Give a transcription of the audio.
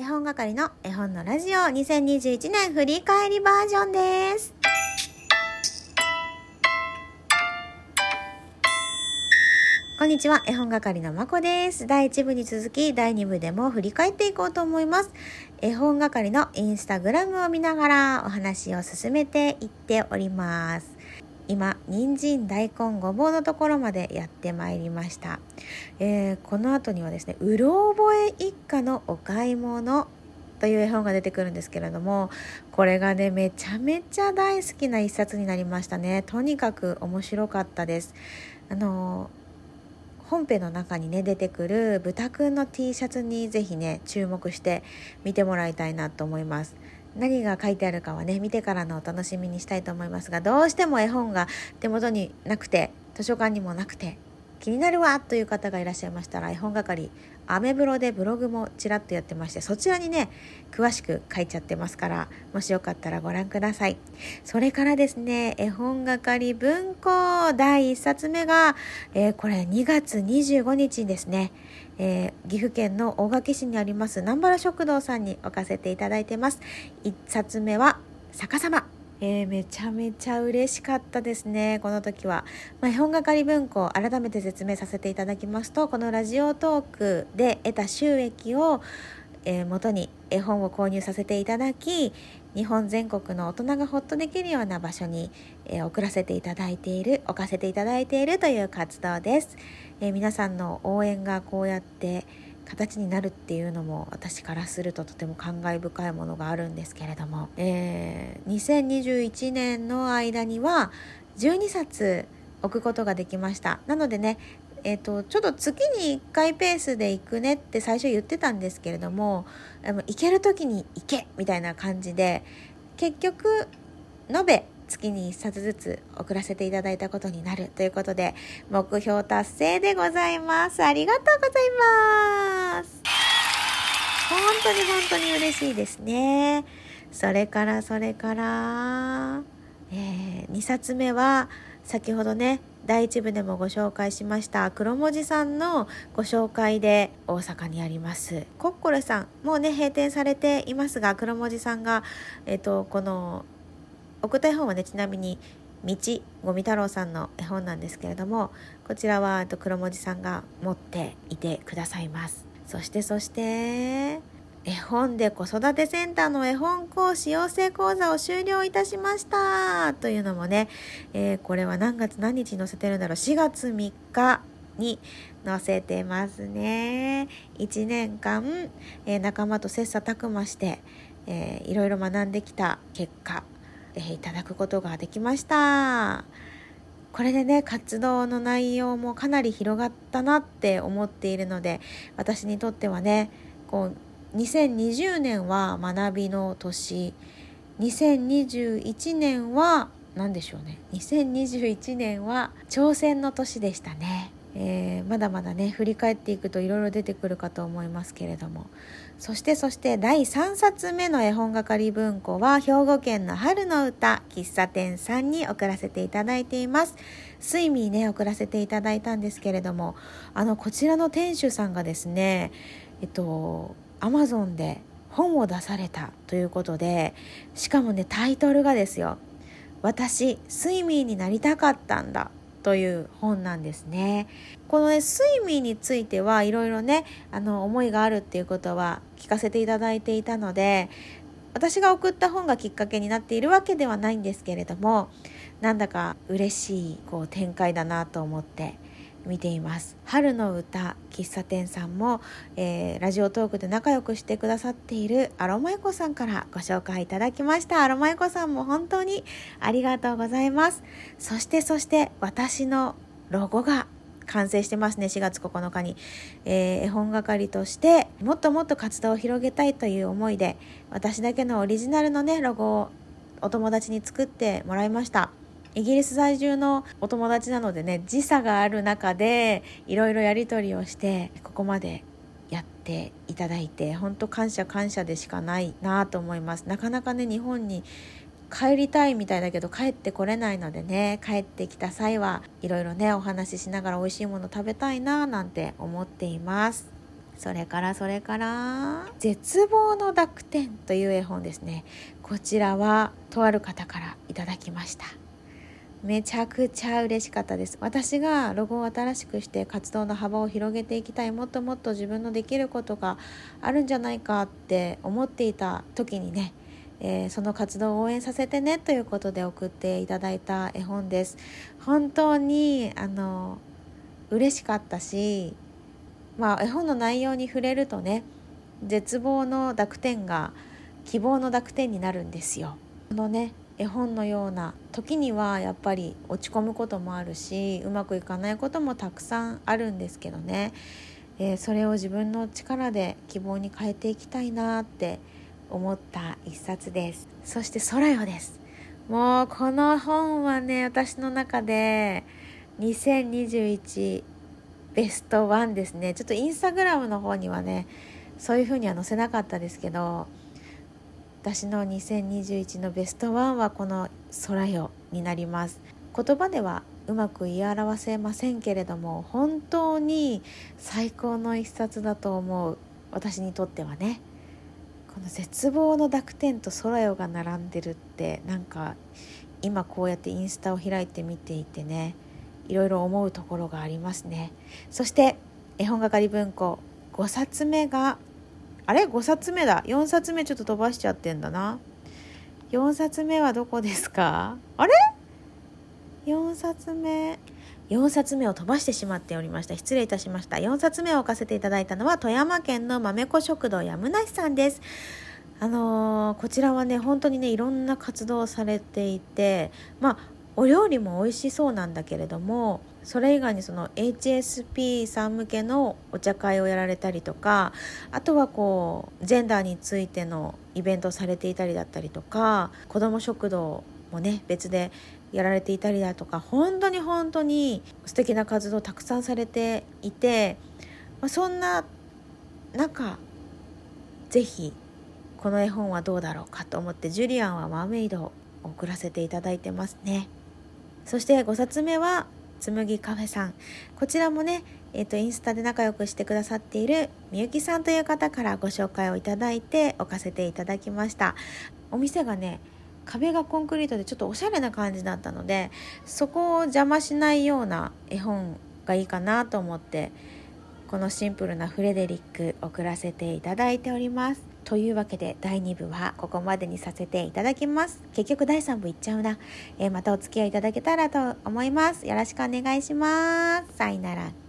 絵本係の絵本のラジオ2021年振り返りバージョンです。こんにちは、絵本係のまこです。第1部に続き、第2部でも振り返っていこうと思います。絵本係のインスタグラムを見ながらお話を進めていっております。今、人参、大根、ごぼうのところまでやってまいりました。えーこの後にはですね、うろ覚え一家のお買い物という絵本が出てくるんですけれども、これがね、めちゃめちゃ大好きな一冊になりましたね。とにかく面白かったです。あの本編の中にね出てくる豚くんの T シャツにぜひね注目して見てもらいたいなと思います何が書いてあるかはね見てからのお楽しみにしたいと思いますがどうしても絵本が手元になくて図書館にもなくて気になるわという方がいらっしゃいましたら絵本係アメブロでブログもちらっとやってましてそちらにね詳しく書いちゃってますからもしよかったらご覧ください。それからですね絵本係文庫第1冊目が、えーこれ2月25日にですね、えー岐阜県の大垣市にあります南原食堂さんに置かせていただいてます。1冊目は逆さま。えーめちゃめちゃ嬉しかったですね。この時は、まあ、絵本係文庫改めて説明させていただきますとこのラジオトークで得た収益を、え元に絵本を購入させていただき日本全国の大人がほっとできるような場所に、え送らせていただいている置かせていただいているという活動です、え皆さんの応援がこうやって形になるっていうのも私からするととても感慨深いものがあるんですけれども、えー2021年の間には12冊置くことができましたなのでねえー、とちょっと月に1回ペースで行くねって最初言ってたんですけれどもあの行ける時に行けみたいな感じで結局延べ月に1冊ずつ送らせていただいたことになるということで目標達成でございます。ありがとうございます。本当に本当に嬉しいですね。それからそれから、え2冊目は先ほどね第一部でもご紹介しました黒文字さんのご紹介で大阪にあります。コッコレさんもうね閉店されていますが黒文字さんが、えっとこの送った絵本はねちなみに道ゴミ太郎さんの絵本なんですけれどもこちらはえっと黒文字さんが持っていてくださいます。そしてそして絵本で子育てセンターの絵本講師養成講座を終了いたしました。というのもね、えーこれは何月何日に載せてるんだろう。4月3日に載せてますね。1年間、えー仲間と切磋琢磨して、えーいろいろ学んできた結果、えーいただくことができました。これでね活動の内容もかなり広がったなって思っているので私にとってはねこう2020年は学びの年。2021年は何でしょうね。2021年は挑戦の年でしたね、えーまだまだね振り返っていくといろいろ出てくるかと思いますけれども。そしてそして第3冊目の絵本係文庫は兵庫県の春の歌喫茶店さんに送らせていただいています。スイミーね送らせていただいたんですけれども。あのこちらの店主さんがですねえっとアマゾンで本を出されたということでしかもねタイトルがですよ「私スイミーになりたかったんだ」という本なんですね。このねスイミーについてはいろいろねあの思いがあるっていうことは聞かせていただいていたので私が送った本がきっかけになっているわけではないんですけれどもなんだか嬉しいこう展開だなと思って見ています。春の歌喫茶店さんも、えーラジオトークで仲良くしてくださっているアロマエコさんからご紹介いただきました。アロマエコさんも本当にありがとうございます。そしてそして私のロゴが完成してますね。4月9日に、えー絵本係としてもっともっと活動を広げたいという思いで私だけのオリジナルのねロゴをお友達に作ってもらいました。イギリス在住のお友達なのでね時差がある中でいろいろやり取りをしてここまでやっていただいて本当感謝感謝でしかないなと思います。なかなかね日本に帰りたいみたいだけど帰ってこれないのでね帰ってきた際はいろいろねお話ししながら美味しいもの食べたいななんて思っています。それからそれから「絶望の濁点」という絵本ですね。こちらはとある方からいただきました。めちゃくちゃ嬉しかったです。私がロゴを新しくして活動の幅を広げていきたいもっともっと自分のできることがあるんじゃないかって思っていた時にねえー、その活動を応援させてねということで送っていただいた絵本です。本当にあの嬉しかったしまあ絵本の内容に触れるとね絶望の濁点が希望の濁点になるんですよ。このね絵本のような時にはやっぱり落ち込むこともあるしうまくいかないこともたくさんあるんですけどね、えー、それを自分の力で希望に変えていきたいなって思った一冊です。そして空よです。もうこの本はね私の中で2021ベストワンですね。ちょっとインスタグラムの方にはねそういう風には載せなかったですけど私の2021のベストワンはこの「空よ」になります。言葉ではうまく言い表せませんけれども本当に最高の一冊だと思う。私にとってはね。この絶望の濁点と空よが並んでるってなんか今こうやってインスタを開いて見ていてね。いろいろ思うところがありますね。そして絵本係文庫5冊目があれ？5冊目だ。4冊目ちょっと飛ばしちゃってんだな。4冊目はどこですか？あれ？4冊目。4冊目を飛ばしてしまっておりました。失礼いたしました。4冊目を置かせていただいたのは富山県の豆子食堂やむなしさんです。あのー、こちらはね本当にねいろんな活動をされていてまあお料理も美味しそうなんだけれどもそれ以外にその HSP さん向けのお茶会をやられたりとかあとはこうジェンダーについてのイベントされていたりだったりとか子ども食堂もね別でやられていたりだとか本当に本当に素敵な活動をたくさんされていて、まあ、そんな中是非この絵本はどうだろうかと思ってジュリアンはマーメイドを送らせていただいてますね。そして5冊目は紬カフェさん。こちらもねえーと、インスタで仲良くしてくださっているみゆきさんという方からご紹介をいただいて置かせていただきました。お店がね壁がコンクリートでちょっとおしゃれな感じだったのでそこを邪魔しないような絵本がいいかなと思ってこのシンプルなフレデリック送らせていただいております。というわけで第2部はここまでにさせていただきます。結局第3部いっちゃうな、えー、またお付き合いいただけたらと思います。よろしくお願いします。さよなら。